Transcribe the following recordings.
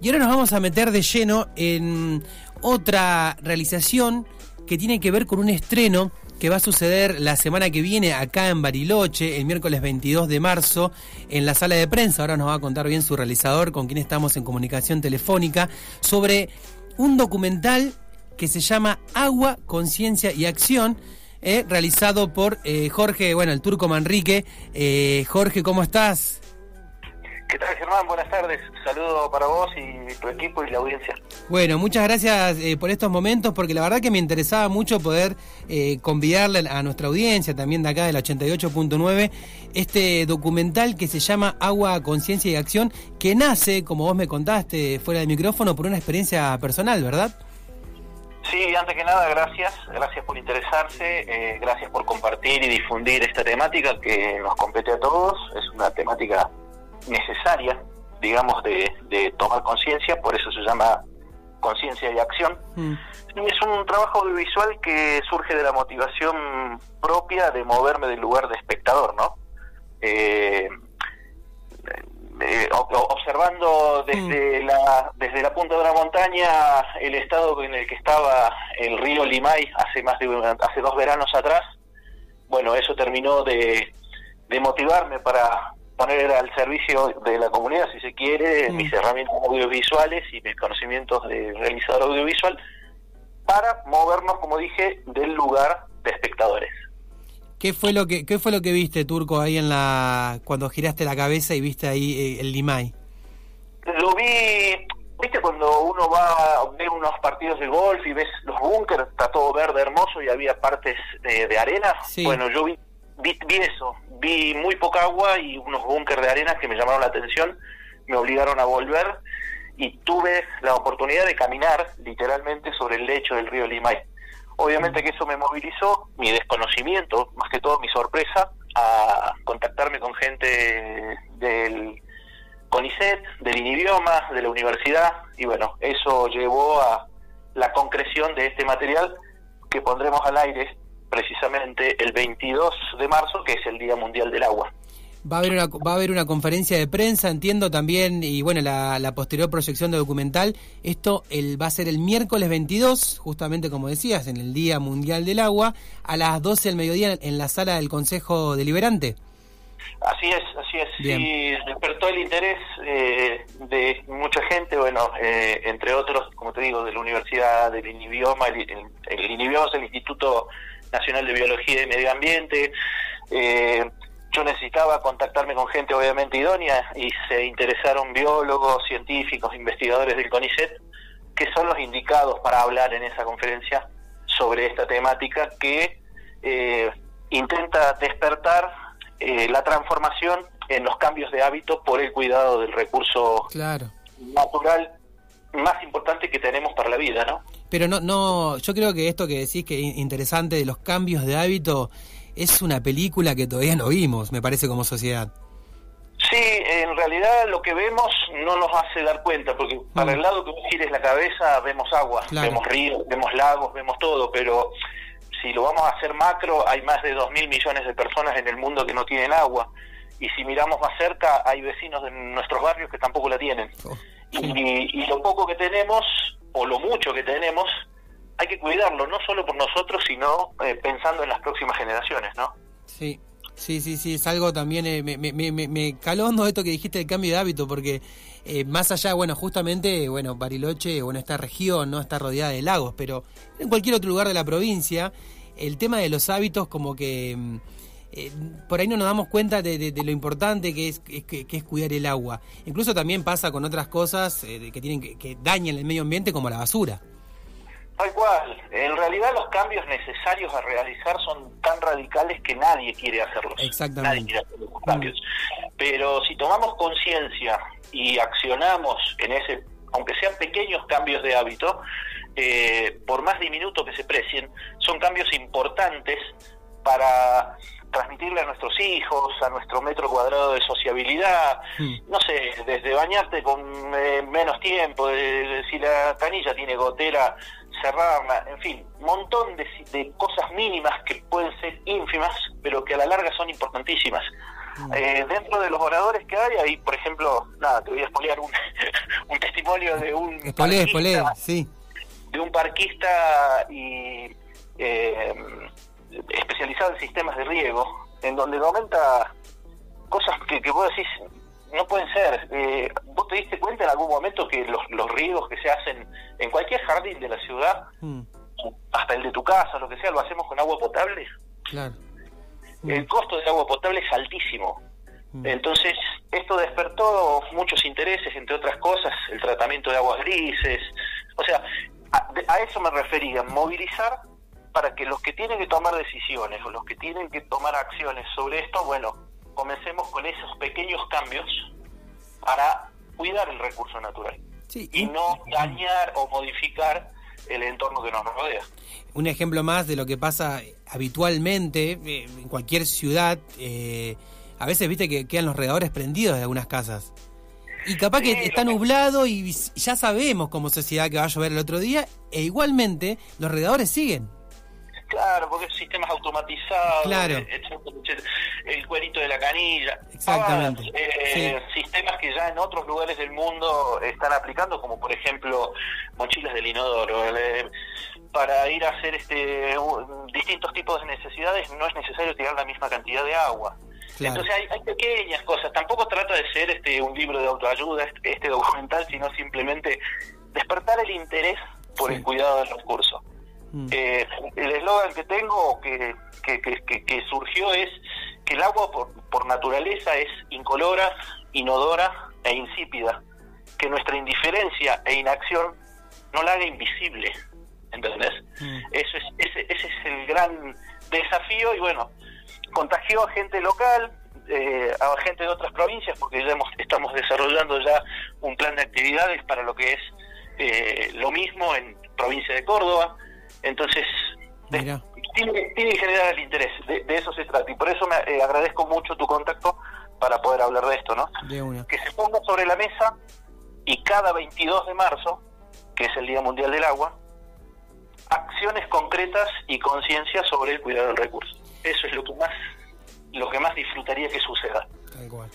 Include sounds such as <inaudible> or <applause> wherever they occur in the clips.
Y ahora nos vamos a meter de lleno en otra realización que tiene que ver con un estreno que va a suceder la semana que viene acá en Bariloche, el miércoles 22 de marzo, en la sala de prensa. Ahora nos va a contar bien su realizador, con quien estamos en comunicación telefónica, sobre un documental que se llama Agua, Conciencia y Acción. eh, realizado por eh, Jorge, bueno, el turco Manrique. Eh, Jorge, ¿cómo estás? ¿Qué tal, Germán? Buenas tardes. Saludo para vos y tu equipo y la audiencia. Bueno, muchas gracias eh, por estos momentos, porque la verdad que me interesaba mucho poder eh, convidarle a nuestra audiencia, también de acá del 88.9, este documental que se llama Agua, Conciencia y Acción, que nace, como vos me contaste fuera del micrófono, por una experiencia personal, ¿verdad? Sí, antes que nada, gracias. Gracias por interesarse, eh, gracias por compartir y difundir esta temática que nos compete a todos. Es una temática necesaria, digamos, de, de tomar conciencia, por eso se llama conciencia y acción. Mm. Es un trabajo audiovisual que surge de la motivación propia de moverme del lugar de espectador, ¿no? Eh, eh, observando desde la desde la punta de una montaña el estado en el que estaba el río Limay hace más de un- hace dos veranos atrás bueno eso terminó de, de motivarme para poner al servicio de la comunidad si se quiere Mm. mis herramientas audiovisuales y mis conocimientos de realizador audiovisual para movernos como dije del lugar de espectadores ¿Qué fue lo que qué fue lo que viste, Turco, ahí en la cuando giraste la cabeza y viste ahí eh, el Limay? Lo vi, viste cuando uno va a ver unos partidos de golf y ves los búnkers, está todo verde, hermoso y había partes de, de arena. Sí. Bueno, yo vi, vi, vi eso, vi muy poca agua y unos búnkers de arena que me llamaron la atención, me obligaron a volver y tuve la oportunidad de caminar literalmente sobre el lecho del río Limay. Obviamente que eso me movilizó, mi desconocimiento, más que todo mi sorpresa, a contactarme con gente del CONICET, del INIBIOMA, de la universidad, y bueno, eso llevó a la concreción de este material que pondremos al aire precisamente el 22 de marzo, que es el Día Mundial del Agua. Va a haber una va a haber una conferencia de prensa, entiendo también, y bueno, la, la posterior proyección de documental. Esto el, va a ser el miércoles 22, justamente como decías, en el Día Mundial del Agua, a las 12 del mediodía en la sala del Consejo Deliberante. Así es, así es. Bien. Sí, despertó el interés eh, de mucha gente, bueno, eh, entre otros, como te digo, de la Universidad del INIBIOMA, el, el, el INIBIOMA es el Instituto Nacional de Biología y Medio Ambiente. Eh, yo necesitaba contactarme con gente obviamente idónea y se interesaron biólogos, científicos, investigadores del CONICET, que son los indicados para hablar en esa conferencia sobre esta temática que eh, intenta despertar eh, la transformación en los cambios de hábito por el cuidado del recurso Claro. natural más importante que tenemos para la vida, ¿no? Pero no, no, yo creo que esto que decís que es interesante de los cambios de hábito es una película que todavía no vimos, me parece, como sociedad. Sí, en realidad lo que vemos no nos hace dar cuenta, porque para Mm. el lado que vos gires la cabeza vemos agua, Claro. vemos ríos, vemos lagos, vemos todo, pero si lo vamos a hacer macro, hay más de dos mil millones de personas en el mundo que no tienen agua. Y si miramos más cerca, hay vecinos de nuestros barrios que tampoco la tienen. Oh, Y, y lo poco que tenemos, lo mucho que tenemos, hay que cuidarlo, no solo por nosotros, sino eh, pensando en las próximas generaciones, ¿no? Sí, sí, sí, sí, es algo también, eh, me, me, me, me caló hondo esto que dijiste del cambio de hábito, porque eh, más allá, bueno, justamente, bueno, Bariloche, bueno, esta región, ¿no? Está rodeada de lagos, pero en cualquier otro lugar de la provincia, el tema de los hábitos como que... eh, por ahí no nos damos cuenta de, de- de lo importante que es, que, que es cuidar el agua. Incluso también pasa con otras cosas eh, que tienen que, que dañan el medio ambiente como la basura. Tal cual. En realidad los cambios necesarios a realizar son tan radicales que nadie quiere hacerlos. Exactamente. Nadie quiere hacer los cambios. Pero si tomamos conciencia y accionamos en ese, aunque sean pequeños cambios de hábito, eh, por más diminutos que se precien, son cambios importantes para transmitirle a nuestros hijos, a nuestro metro cuadrado de sociabilidad, Hmm. no sé, desde bañarte con eh, menos tiempo, si la canilla tiene gotera, cerrarla, en fin, un montón de, cosas mínimas que pueden ser ínfimas, pero que a la larga son importantísimas. Mm. Eh, dentro de los oradores que hay, hay, por ejemplo, nada, te voy a expoliar un, <laughs> un testimonio de un parquista, sí. de un parquista y eh, especializado en sistemas de riego, en donde comenta cosas que, que vos decís, no pueden ser. Eh, ¿Vos te diste cuenta en algún momento que los, los riegos que se hacen en cualquier jardín de la ciudad, mm. hasta el de tu casa, lo que sea, lo hacemos con agua potable? Claro. El costo del agua potable es altísimo. Mm. Entonces, esto despertó muchos intereses, entre otras cosas, el tratamiento de aguas grises. O sea, a, a eso me refería, movilizar para que los que tienen que tomar decisiones o los que tienen que tomar acciones sobre esto, bueno, comencemos con esos pequeños cambios para cuidar el recurso natural y no dañar o modificar el entorno que nos rodea. Un ejemplo más de lo que pasa habitualmente eh, en cualquier ciudad, eh, a veces viste que quedan los redadores prendidos de algunas casas. Y capaz que está nublado y ya sabemos como sociedad que va a llover el otro día, e igualmente los redadores siguen. Claro, porque sistemas automatizados, claro. el cuerito de la canilla, Exactamente. Eh, sistemas que ya en otros lugares del mundo están aplicando, como por ejemplo mochilas del inodoro. Eh, para ir a hacer este distintos tipos de necesidades no es necesario tirar la misma cantidad de agua. Entonces hay, pequeñas cosas. Tampoco trata de ser este un libro de autoayuda, este, este documental, sino simplemente despertar el interés por el cuidado del recurso. Mm. Eh, el eslogan que tengo, que, que, surgió, es que el agua por, por naturaleza es incolora, inodora e insípida. Que nuestra indiferencia e inacción no la haga invisible. ¿Entendés? Mm. Eso es, ese, ese es el gran desafío y bueno, contagió a gente local, eh, a gente de otras provincias, porque ya estamos desarrollando ya un plan de actividades para lo que es eh, lo mismo en provincia de Córdoba, entonces, tiene, que generar el interés, de, eso se trata. Y por eso me eh, agradezco mucho tu contacto para poder hablar de esto, ¿no? Que se ponga sobre la mesa y cada 22 de marzo, que es el Día Mundial del Agua, acciones concretas y conciencia sobre el cuidado del recurso. Eso es lo que más lo que más disfrutaría que suceda. Tal cual.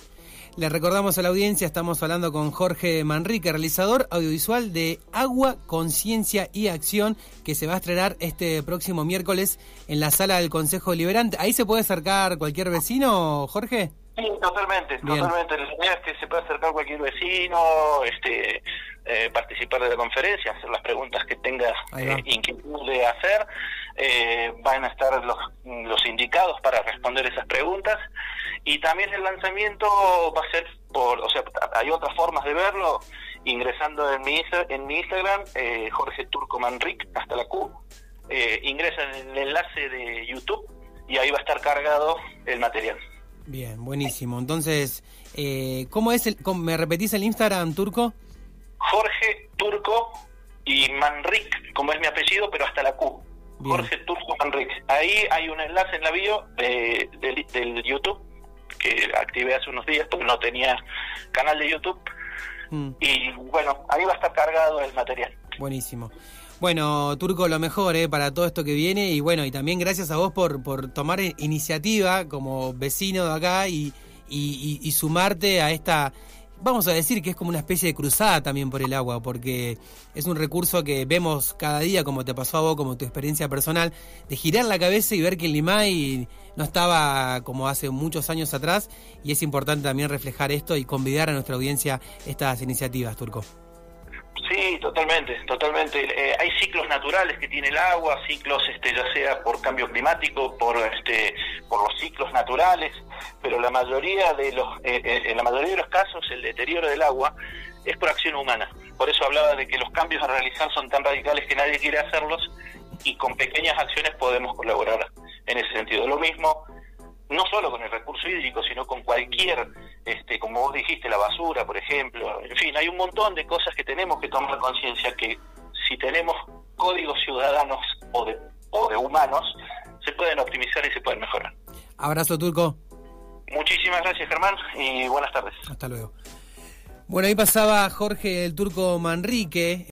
Le recordamos a la audiencia, estamos hablando con Jorge Manrique, realizador audiovisual de Agua, Conciencia y Acción, que se va a estrenar este próximo miércoles en la sala del Consejo Deliberante. ¿Ahí se puede acercar cualquier vecino, Jorge? Sí, totalmente, totalmente. La idea es que se pueda acercar cualquier vecino, este, eh, participar de la conferencia, hacer las preguntas que tenga eh, inquietud de hacer. Eh, van a estar los, los indicados para responder esas preguntas y también el lanzamiento va a ser por, o sea, hay otras formas de verlo, ingresando en mi, en mi Instagram, eh, Jorge Turco Manric, hasta la Q, eh, ingresa en el enlace de YouTube y ahí va a estar cargado el material. Bien, buenísimo. Entonces, eh, ¿cómo es el, me repetís el Instagram, Turco? Jorge Turco y Manric, como es mi apellido, pero hasta la Q. Jorge Turco Manric. Ahí hay un enlace en la bio de, del YouTube que activé hace unos días porque no tenía canal de YouTube. Mm. Y bueno, ahí va a estar cargado el material. Buenísimo. Bueno, Turco, lo mejor eh, para todo esto que viene y bueno, y también gracias a vos por, por tomar iniciativa como vecino de acá y, y sumarte a esta vamos a decir que es como una especie de cruzada también por el agua, porque es un recurso que vemos cada día, como te pasó a vos, como tu experiencia personal, de girar la cabeza y ver que el Limay no estaba como hace muchos años atrás, y es importante también reflejar esto y convidar a nuestra audiencia estas iniciativas, Turco. Sí, totalmente, totalmente. Eh, hay ciclos naturales que tiene el agua, ciclos, este, ya sea por cambio climático, por, este, por los ciclos naturales, pero la mayoría de los, eh, eh, en la mayoría de los casos, el deterioro del agua es por acción humana. Por eso hablaba de que los cambios a realizar son tan radicales que nadie quiere hacerlos y con pequeñas acciones podemos colaborar en ese sentido. Lo mismo no solo con el recurso hídrico, sino con cualquier, este, como vos dijiste, la basura, por ejemplo. En fin, hay un montón de cosas que tenemos que tomar conciencia que si tenemos códigos ciudadanos o de, o de humanos, se pueden optimizar y se pueden mejorar. Abrazo, Turco. Muchísimas gracias, Germán, y buenas tardes. Hasta luego. Bueno, ahí pasaba Jorge el Turco Manrique.